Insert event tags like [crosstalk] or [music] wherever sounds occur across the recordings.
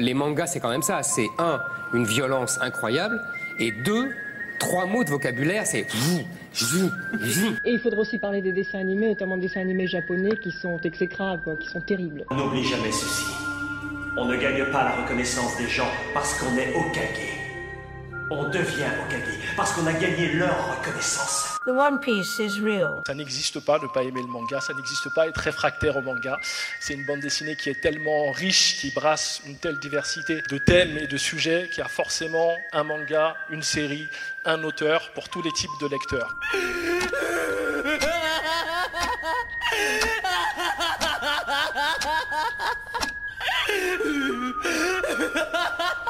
les mangas, c'est quand même ça. C'est un, une violence incroyable, et deux, trois mots de vocabulaire, c'est Et il faudra aussi parler des dessins animés, notamment des dessins animés japonais qui sont exécrables, quoi, qui sont terribles. On n'oublie jamais ceci. On ne gagne pas la reconnaissance des gens parce qu'on est Okage. On devient Okage parce qu'on a gagné leur reconnaissance. The One Piece is real. Ça n'existe pas de pas aimer le manga, ça n'existe pas être réfractaire au manga. C'est une bande dessinée qui est tellement riche, qui brasse une telle diversité de thèmes et de sujets qu'il y a forcément un manga, une série, un auteur pour tous les types de lecteurs. [laughs]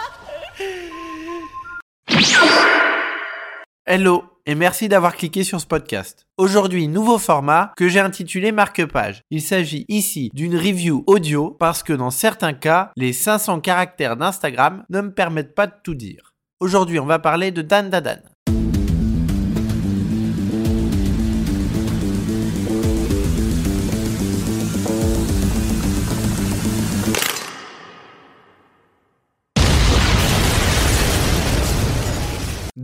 Hello et merci d'avoir cliqué sur ce podcast. Aujourd'hui, nouveau format que j'ai intitulé marque-page. Il s'agit ici d'une review audio parce que dans certains cas, les 500 caractères d'Instagram ne me permettent pas de tout dire. Aujourd'hui, on va parler de Dan Dadan.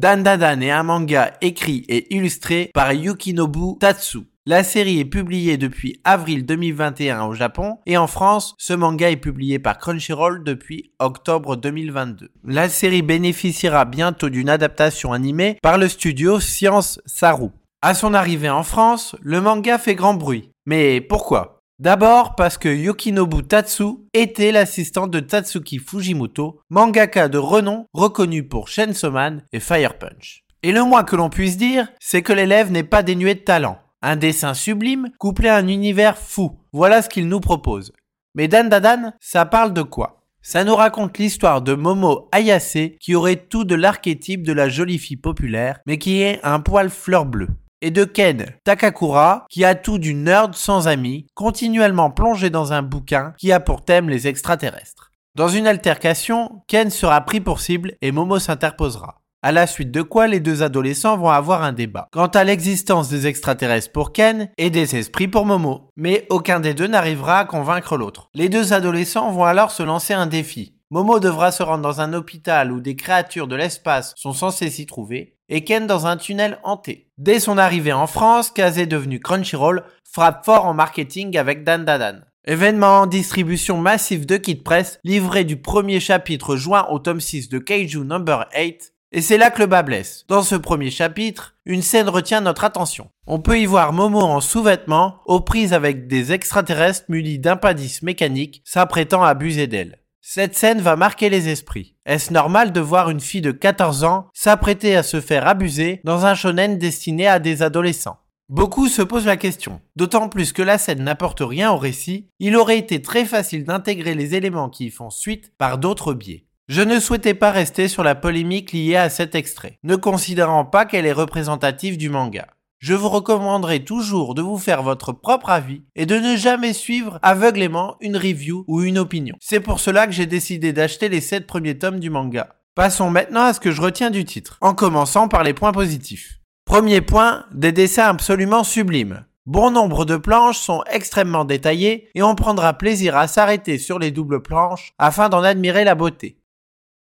Dan Dadan est un manga écrit et illustré par Yukinobu Tatsu. La série est publiée depuis avril 2021 au Japon et en France, ce manga est publié par Crunchyroll depuis octobre 2022. La série bénéficiera bientôt d'une adaptation animée par le studio Science Saru. À son arrivée en France, le manga fait grand bruit. Mais pourquoi? D'abord parce que Yukinobu Tatsu était l'assistant de Tatsuki Fujimoto, mangaka de renom reconnu pour Chainsaw et Fire Punch. Et le moins que l'on puisse dire, c'est que l'élève n'est pas dénué de talent. Un dessin sublime couplé à un univers fou. Voilà ce qu'il nous propose. Mais Dan Dadan, ça parle de quoi? Ça nous raconte l'histoire de Momo Ayase qui aurait tout de l'archétype de la jolie fille populaire, mais qui est un poil fleur bleue et de Ken Takakura, qui a tout du nerd sans amis, continuellement plongé dans un bouquin qui a pour thème les extraterrestres. Dans une altercation, Ken sera pris pour cible et Momo s'interposera. À la suite de quoi les deux adolescents vont avoir un débat. Quant à l'existence des extraterrestres pour Ken et des esprits pour Momo. Mais aucun des deux n'arrivera à convaincre l'autre. Les deux adolescents vont alors se lancer un défi. Momo devra se rendre dans un hôpital où des créatures de l'espace sont censées s'y trouver, et Ken dans un tunnel hanté. Dès son arrivée en France, Kazé devenu Crunchyroll frappe fort en marketing avec Dan Dadan. Événement en distribution massive de kits presse, livré du premier chapitre joint au tome 6 de Kaiju Number 8, et c'est là que le bas blesse. Dans ce premier chapitre, une scène retient notre attention. On peut y voir Momo en sous-vêtements, aux prises avec des extraterrestres munis d'impadices mécaniques, s'apprêtant à abuser d'elle. Cette scène va marquer les esprits. Est-ce normal de voir une fille de 14 ans s'apprêter à se faire abuser dans un shonen destiné à des adolescents? Beaucoup se posent la question, d'autant plus que la scène n'apporte rien au récit, il aurait été très facile d'intégrer les éléments qui y font suite par d'autres biais. Je ne souhaitais pas rester sur la polémique liée à cet extrait, ne considérant pas qu'elle est représentative du manga je vous recommanderai toujours de vous faire votre propre avis et de ne jamais suivre aveuglément une review ou une opinion. C'est pour cela que j'ai décidé d'acheter les 7 premiers tomes du manga. Passons maintenant à ce que je retiens du titre, en commençant par les points positifs. Premier point, des dessins absolument sublimes. Bon nombre de planches sont extrêmement détaillées et on prendra plaisir à s'arrêter sur les doubles planches afin d'en admirer la beauté.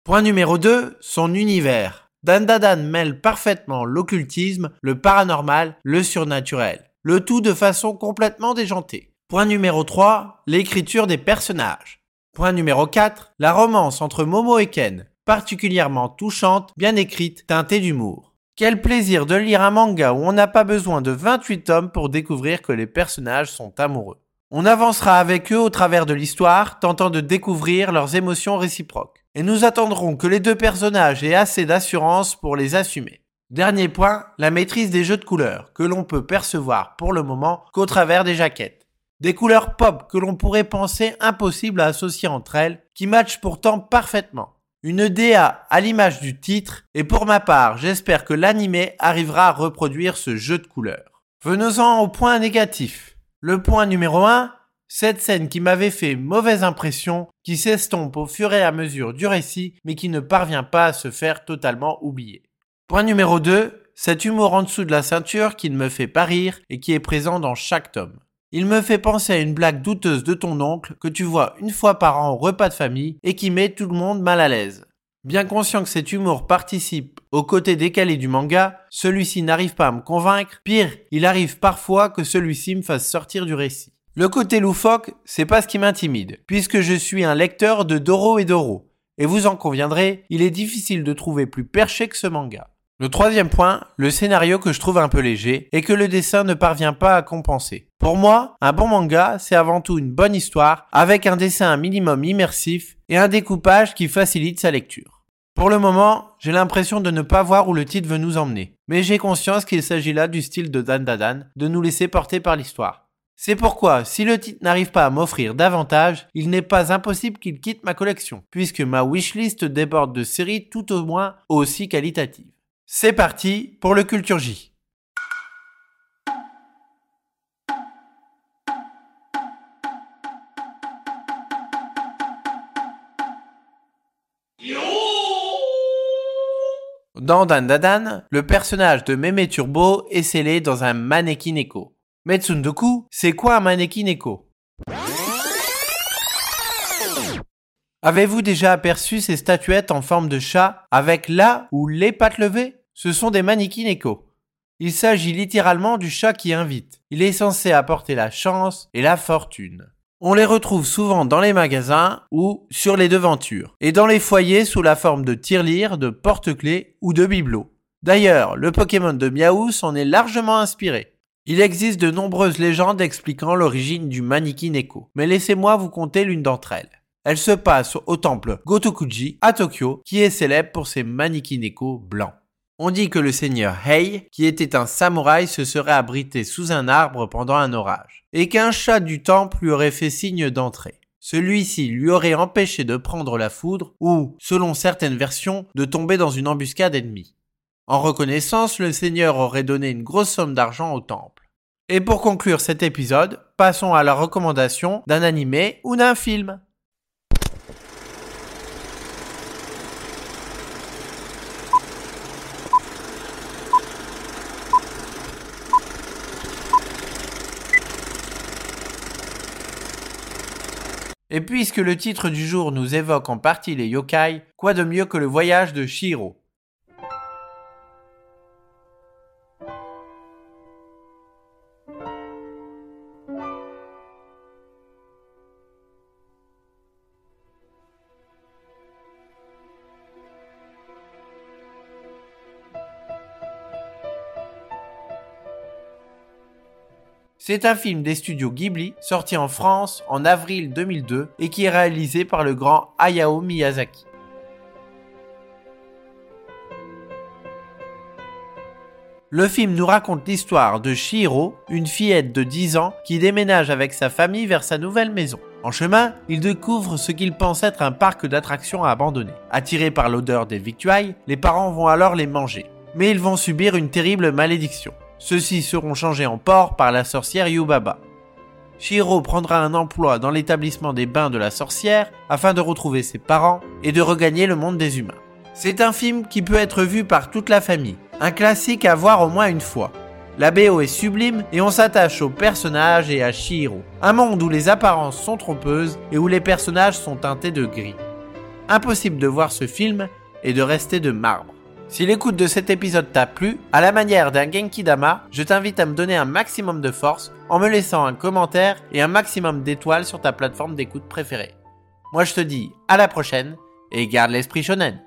Point numéro 2, son univers. Dandadan mêle parfaitement l'occultisme, le paranormal, le surnaturel. Le tout de façon complètement déjantée. Point numéro 3, l'écriture des personnages. Point numéro 4, la romance entre Momo et Ken, particulièrement touchante, bien écrite, teintée d'humour. Quel plaisir de lire un manga où on n'a pas besoin de 28 tomes pour découvrir que les personnages sont amoureux. On avancera avec eux au travers de l'histoire, tentant de découvrir leurs émotions réciproques et nous attendrons que les deux personnages aient assez d'assurance pour les assumer. Dernier point, la maîtrise des jeux de couleurs, que l'on peut percevoir pour le moment qu'au travers des jaquettes. Des couleurs pop que l'on pourrait penser impossibles à associer entre elles, qui matchent pourtant parfaitement. Une DA à l'image du titre, et pour ma part, j'espère que l'animé arrivera à reproduire ce jeu de couleurs. Venons-en au point négatif. Le point numéro 1, cette scène qui m'avait fait mauvaise impression, qui s'estompe au fur et à mesure du récit, mais qui ne parvient pas à se faire totalement oublier. Point numéro 2, cet humour en dessous de la ceinture qui ne me fait pas rire et qui est présent dans chaque tome. Il me fait penser à une blague douteuse de ton oncle que tu vois une fois par an au repas de famille et qui met tout le monde mal à l'aise. Bien conscient que cet humour participe au côté décalé du manga, celui-ci n'arrive pas à me convaincre, pire, il arrive parfois que celui-ci me fasse sortir du récit. Le côté loufoque, c'est pas ce qui m'intimide, puisque je suis un lecteur de Doro et Doro. Et vous en conviendrez, il est difficile de trouver plus perché que ce manga. Le troisième point, le scénario que je trouve un peu léger et que le dessin ne parvient pas à compenser. Pour moi, un bon manga, c'est avant tout une bonne histoire avec un dessin un minimum immersif et un découpage qui facilite sa lecture. Pour le moment, j'ai l'impression de ne pas voir où le titre veut nous emmener, mais j'ai conscience qu'il s'agit là du style de Dan Dadan, de nous laisser porter par l'histoire. C'est pourquoi, si le titre n'arrive pas à m'offrir davantage, il n'est pas impossible qu'il quitte ma collection, puisque ma wishlist déborde de séries tout au moins aussi qualitatives. C'est parti pour le Culture J. Dans Dan Dadan, le personnage de Meme Turbo est scellé dans un mannequin écho. Metsundoku, c'est quoi un écho Avez-vous déjà aperçu ces statuettes en forme de chat avec la ou les pattes levées? Ce sont des mannequins écho. Il s'agit littéralement du chat qui invite. Il est censé apporter la chance et la fortune. On les retrouve souvent dans les magasins ou sur les devantures, et dans les foyers sous la forme de tirelires, de porte-clés ou de bibelots. D'ailleurs, le Pokémon de Miaou s'en est largement inspiré. Il existe de nombreuses légendes expliquant l'origine du mannequin Neko, mais laissez-moi vous conter l'une d'entre elles. Elle se passe au temple Gotokuji à Tokyo, qui est célèbre pour ses mannequins Neko blancs. On dit que le seigneur Hei, qui était un samouraï, se serait abrité sous un arbre pendant un orage, et qu'un chat du temple lui aurait fait signe d'entrer. Celui-ci lui aurait empêché de prendre la foudre ou, selon certaines versions, de tomber dans une embuscade ennemie. En reconnaissance, le seigneur aurait donné une grosse somme d'argent au temple. Et pour conclure cet épisode, passons à la recommandation d'un animé ou d'un film. Et puisque le titre du jour nous évoque en partie les yokai, quoi de mieux que le voyage de Shiro? C'est un film des studios Ghibli sorti en France en avril 2002 et qui est réalisé par le grand Hayao Miyazaki. Le film nous raconte l'histoire de Shihiro, une fillette de 10 ans qui déménage avec sa famille vers sa nouvelle maison. En chemin, il découvre ce qu'il pense être un parc d'attractions abandonné. Attirés par l'odeur des victuailles, les parents vont alors les manger. Mais ils vont subir une terrible malédiction. Ceux-ci seront changés en porc par la sorcière Yubaba. Shiro prendra un emploi dans l'établissement des bains de la sorcière afin de retrouver ses parents et de regagner le monde des humains. C'est un film qui peut être vu par toute la famille, un classique à voir au moins une fois. La BO est sublime et on s'attache aux personnages et à Shiro. Un monde où les apparences sont trompeuses et où les personnages sont teintés de gris. Impossible de voir ce film et de rester de marbre. Si l'écoute de cet épisode t'a plu, à la manière d'un Genki Dama, je t'invite à me donner un maximum de force en me laissant un commentaire et un maximum d'étoiles sur ta plateforme d'écoute préférée. Moi je te dis à la prochaine et garde l'esprit shonen.